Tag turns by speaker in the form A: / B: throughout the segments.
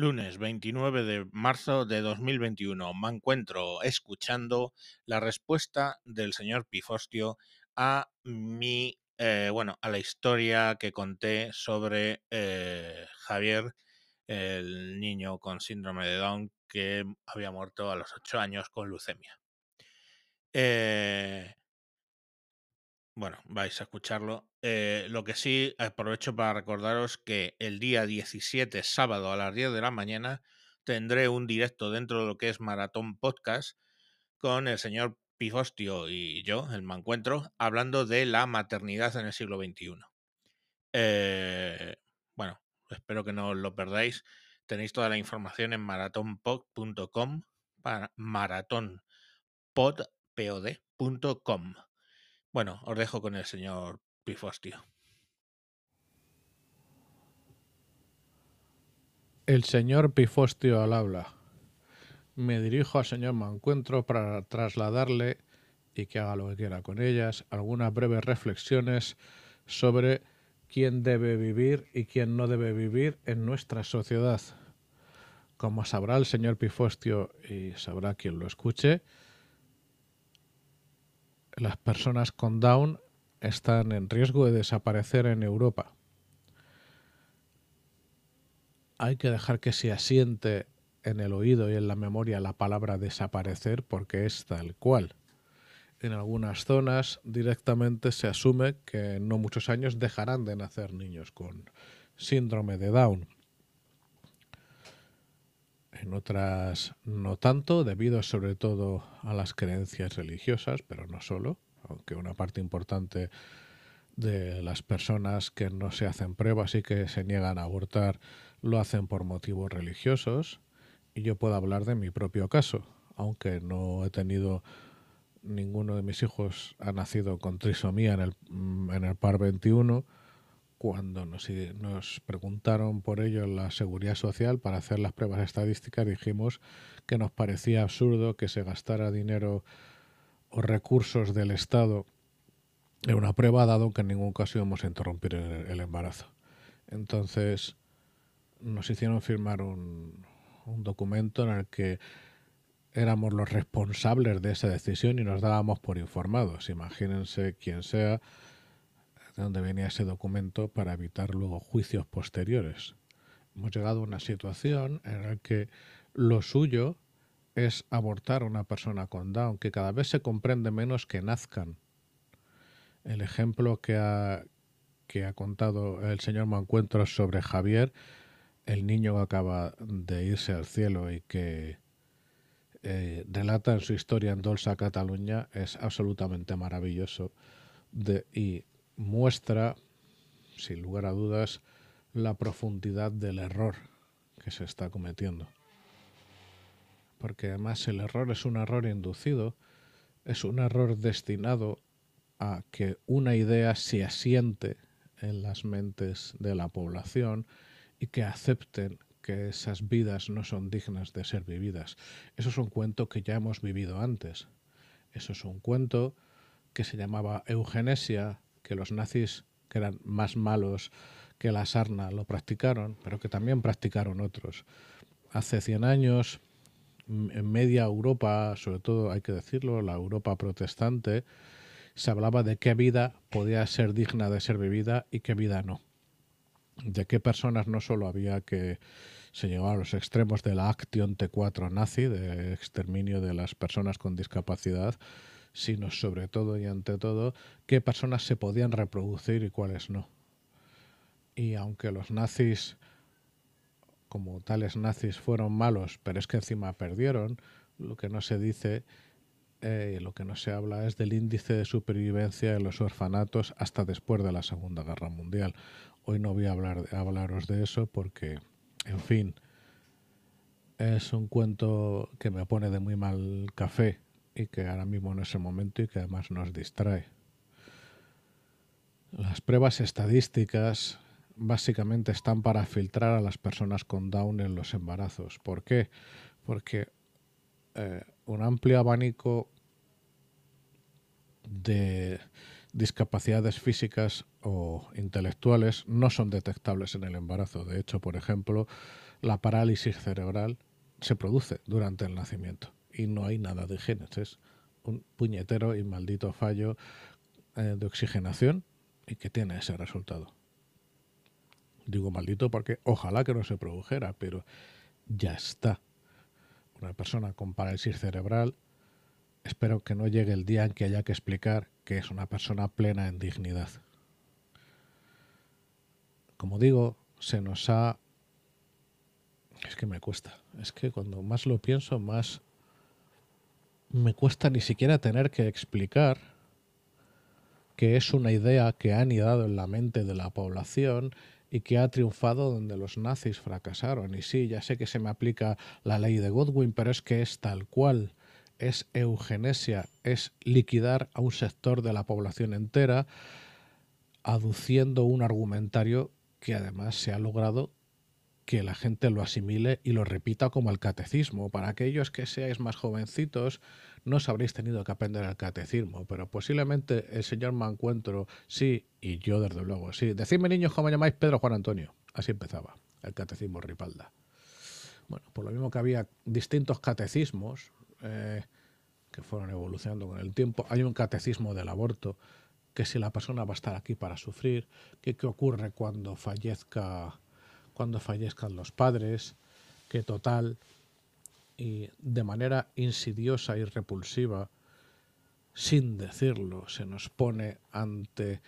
A: Lunes 29 de marzo de 2021. Me encuentro escuchando la respuesta del señor Pifostio a mi, eh, bueno, a la historia que conté sobre eh, Javier, el niño con síndrome de Down que había muerto a los 8 años con leucemia. Eh, bueno, vais a escucharlo. Eh, lo que sí, aprovecho para recordaros que el día 17, sábado a las 10 de la mañana, tendré un directo dentro de lo que es Maratón Podcast con el señor Pifostio y yo, el me encuentro, hablando de la maternidad en el siglo XXI. Eh, bueno, espero que no os lo perdáis. Tenéis toda la información en maratonpod.com para maratonpod.com. Bueno, os dejo con el señor Pifostio.
B: El señor Pifostio al habla. Me dirijo al señor Mancuentro para trasladarle, y que haga lo que quiera con ellas, algunas breves reflexiones sobre quién debe vivir y quién no debe vivir en nuestra sociedad. Como sabrá el señor Pifostio y sabrá quien lo escuche, las personas con Down están en riesgo de desaparecer en Europa. Hay que dejar que se asiente en el oído y en la memoria la palabra desaparecer porque es tal cual. En algunas zonas directamente se asume que en no muchos años dejarán de nacer niños con síndrome de Down. En otras no tanto, debido sobre todo a las creencias religiosas, pero no solo, aunque una parte importante de las personas que no se hacen pruebas y que se niegan a abortar lo hacen por motivos religiosos. Y yo puedo hablar de mi propio caso, aunque no he tenido ninguno de mis hijos ha nacido con trisomía en el, en el par 21 cuando nos, nos, preguntaron por ello la Seguridad Social para hacer las pruebas estadísticas, dijimos que nos parecía absurdo que se gastara dinero o recursos del Estado en una prueba, dado que en ningún caso íbamos a interrumpir el, el embarazo. Entonces nos hicieron firmar un, un documento en el que éramos los responsables de esa decisión y nos dábamos por informados. Imagínense quién sea de dónde venía ese documento para evitar luego juicios posteriores. Hemos llegado a una situación en la que lo suyo es abortar a una persona con Down, que cada vez se comprende menos que nazcan. El ejemplo que ha, que ha contado el señor Mancuentro sobre Javier, el niño que acaba de irse al cielo y que eh, relata en su historia en Dolça Cataluña, es absolutamente maravilloso de, y muestra, sin lugar a dudas, la profundidad del error que se está cometiendo. Porque además el error es un error inducido, es un error destinado a que una idea se asiente en las mentes de la población y que acepten que esas vidas no son dignas de ser vividas. Eso es un cuento que ya hemos vivido antes. Eso es un cuento que se llamaba eugenesia, que los nazis, que eran más malos que la sarna, lo practicaron, pero que también practicaron otros. Hace 100 años, en media Europa, sobre todo hay que decirlo, la Europa protestante, se hablaba de qué vida podía ser digna de ser vivida y qué vida no. De qué personas no solo había que se llegaba a los extremos de la Action T4 nazi, de exterminio de las personas con discapacidad, sino sobre todo y ante todo qué personas se podían reproducir y cuáles no. Y aunque los nazis, como tales nazis, fueron malos, pero es que encima perdieron, lo que no se dice, eh, lo que no se habla es del índice de supervivencia en los orfanatos hasta después de la Segunda Guerra Mundial. Hoy no voy a hablar, a hablaros de eso porque, en fin, es un cuento que me pone de muy mal café y que ahora mismo no es el momento y que además nos distrae. Las pruebas estadísticas básicamente están para filtrar a las personas con Down en los embarazos. ¿Por qué? Porque eh, un amplio abanico de discapacidades físicas o intelectuales no son detectables en el embarazo. De hecho, por ejemplo, la parálisis cerebral se produce durante el nacimiento y no hay nada de genes. Es un puñetero y maldito fallo eh, de oxigenación y que tiene ese resultado. Digo maldito porque ojalá que no se produjera, pero ya está. Una persona con parálisis cerebral, espero que no llegue el día en que haya que explicar que es una persona plena en dignidad. Como digo, se nos ha... Es que me cuesta. Es que cuando más lo pienso, más me cuesta ni siquiera tener que explicar que es una idea que ha anidado en la mente de la población y que ha triunfado donde los nazis fracasaron. Y sí, ya sé que se me aplica la ley de Godwin, pero es que es tal cual. Es eugenesia, es liquidar a un sector de la población entera, aduciendo un argumentario que además se ha logrado que la gente lo asimile y lo repita como el catecismo. Para aquellos que seáis más jovencitos, no os habréis tenido que aprender el catecismo, pero posiblemente el señor Mancuentro sí, y yo desde luego sí. Decidme niños cómo llamáis Pedro Juan Antonio. Así empezaba el catecismo Ripalda. Bueno, por lo mismo que había distintos catecismos eh, que fueron evolucionando con el tiempo, hay un catecismo del aborto, que si la persona va a estar aquí para sufrir, que qué ocurre cuando fallezca cuando fallezcan los padres, que total y de manera insidiosa y repulsiva, sin decirlo, se nos pone ante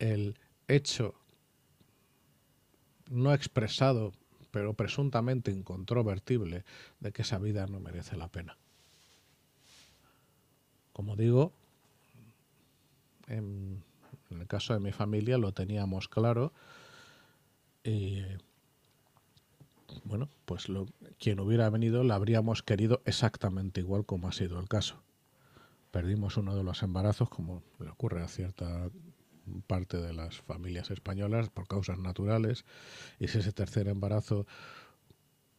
B: el hecho no expresado, pero presuntamente incontrovertible, de que esa vida no merece la pena. Como digo, en, el caso de mi familia lo teníamos claro. Y bueno, pues lo, quien hubiera venido la habríamos querido exactamente igual como ha sido el caso. Perdimos uno de los embarazos, como le ocurre a cierta parte de las familias españolas por causas naturales, y si ese tercer embarazo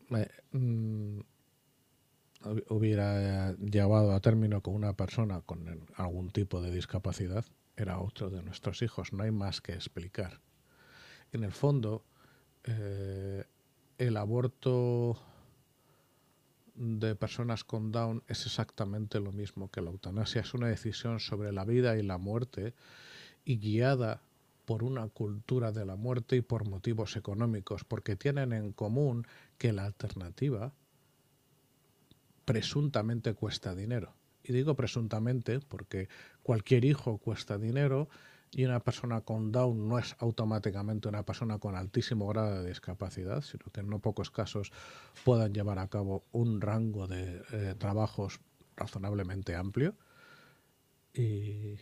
B: eh, mm, hubiera llevado a término con una persona con algún tipo de discapacidad, era otro de nuestros hijos, no hay más que explicar. En el fondo, eh, el aborto de personas con Down es exactamente lo mismo que la eutanasia. Es una decisión sobre la vida y la muerte y guiada por una cultura de la muerte y por motivos económicos, porque tienen en común que la alternativa presuntamente cuesta dinero. Y digo presuntamente porque cualquier hijo cuesta dinero y una persona con Down no es automáticamente una persona con altísimo grado de discapacidad, sino que en no pocos casos puedan llevar a cabo un rango de eh, trabajos razonablemente amplio. Y,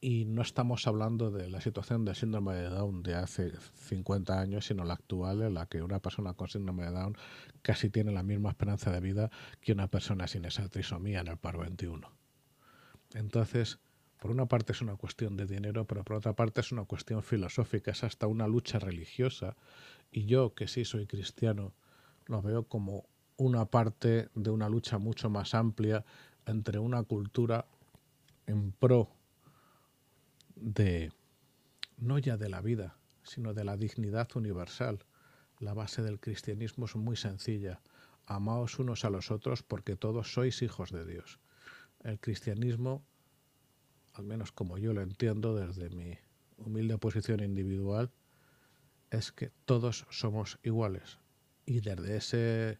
B: y, no estamos hablando de la situación del síndrome de Down de hace 50 años, sino la actual, en la que una persona con síndrome de Down casi tiene la misma esperanza de vida que una persona sin esa trisomía en el par 21. Entonces, por una parte es una cuestión de dinero, pero por otra parte es una cuestión filosófica, es hasta una lucha religiosa. Y yo, que sí soy cristiano, lo veo como una parte de una lucha mucho más amplia entre una cultura en pro de, no ya de la vida, sino de la dignidad universal. La base del cristianismo es muy sencilla. Amaos unos a los otros porque todos sois hijos de Dios. El cristianismo al menos como yo lo entiendo desde mi humilde posición individual, es que todos somos iguales. Y desde ese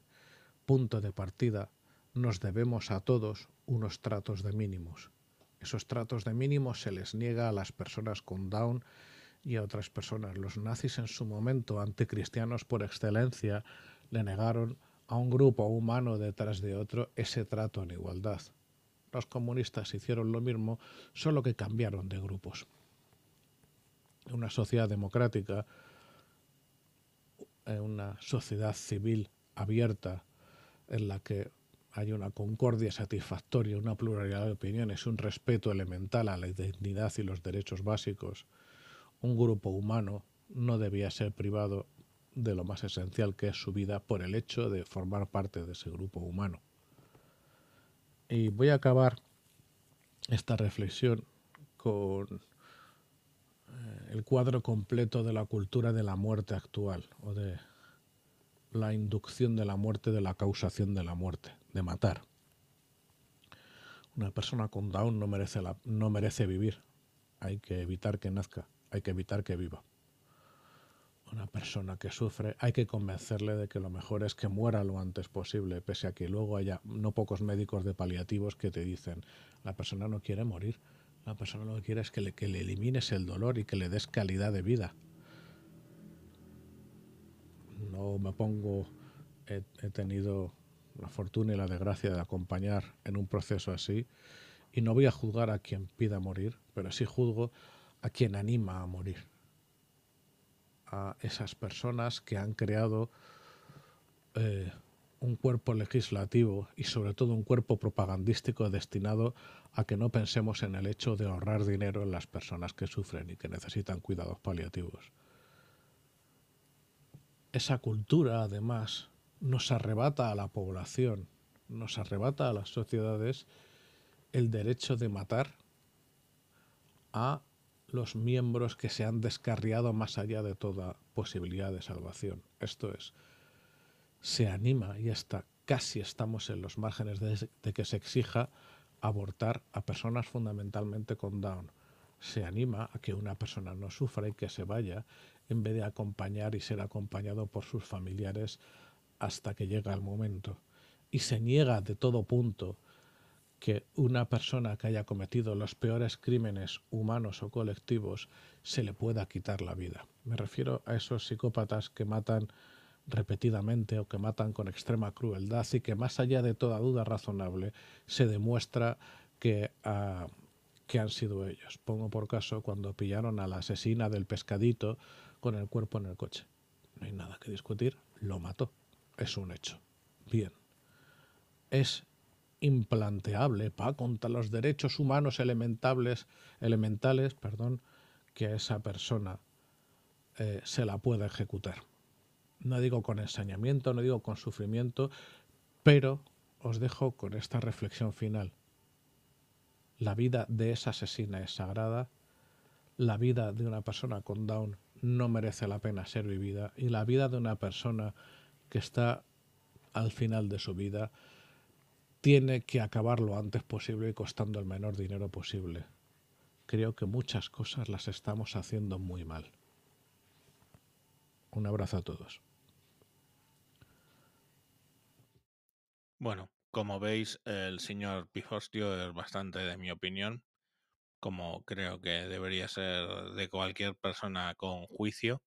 B: punto de partida nos debemos a todos unos tratos de mínimos. Esos tratos de mínimos se les niega a las personas con Down y a otras personas. Los nazis en su momento, anticristianos por excelencia, le negaron a un grupo humano detrás de otro ese trato en igualdad. Los comunistas hicieron lo mismo, solo que cambiaron de grupos. Una sociedad democrática, una sociedad civil abierta en la que hay una concordia satisfactoria, una pluralidad de opiniones, un respeto elemental a la identidad y los derechos básicos, un grupo humano no debía ser privado de lo más esencial que es su vida por el hecho de formar parte de ese grupo humano. Y voy a acabar esta reflexión con eh, el cuadro completo de la cultura de la muerte actual o de la inducción de la muerte de la causación de la muerte, de matar. Una persona con Down no merece, la, no merece vivir. Hay que evitar que nazca, hay que evitar que viva. Una persona que sufre, hay que convencerle de que lo mejor es que muera lo antes posible, pese a que luego haya no pocos médicos de paliativos que te dicen, la persona no quiere morir, la persona lo que quiere es que le, que le elimines el dolor y que le des calidad de vida. No me pongo, he, he tenido la fortuna y la desgracia de acompañar en un proceso así. Y no voy a juzgar a quien pida morir, pero sí juzgo a quien anima a morir. A esas personas que han creado eh, un cuerpo legislativo y sobre todo un cuerpo propagandístico destinado a que no pensemos en el hecho de ahorrar dinero en las personas que sufren y que necesitan cuidados paliativos. Esa cultura, además, nos arrebata a la población, nos arrebata a las sociedades el derecho de matar a los miembros que se han descarriado más allá de toda posibilidad de salvación. Esto es, se anima y hasta casi estamos en los márgenes de, que se exija abortar a personas fundamentalmente con Down. Se anima a que una persona no sufra y que se vaya en vez de acompañar y ser acompañado por sus familiares hasta que llega el momento y se niega de todo punto que una persona que haya cometido los peores crímenes humanos o colectivos se le pueda quitar la vida. Me refiero a esos psicópatas que matan repetidamente o que matan con extrema crueldad y que más allá de toda duda razonable se demuestra que, uh, que han sido ellos. Pongo por caso cuando pillaron a la asesina del pescadito con el cuerpo en el coche. No hay nada que discutir, lo mató es un hecho. Bien. Es implanteable para contra los derechos humanos elementales, elementales perdón, que a esa persona eh, se la pueda ejecutar. No digo con ensañamiento, no digo con sufrimiento, pero os dejo con esta reflexión final. La vida de esa asesina es sagrada, la vida de una persona con Down no merece la pena ser vivida y la vida de una persona que está al final de su vida tiene que acabar lo antes posible y costando el menor dinero posible. Creo que muchas cosas las estamos haciendo muy mal. Un abrazo a todos.
A: Bueno, como veis, el señor Pifostio es bastante de mi opinión, como creo que debería ser de cualquier persona con juicio.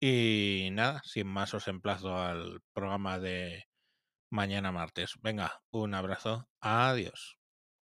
A: Y nada, sin más os emplazo al programa de mañana martes. Venga, un abrazo. Adiós.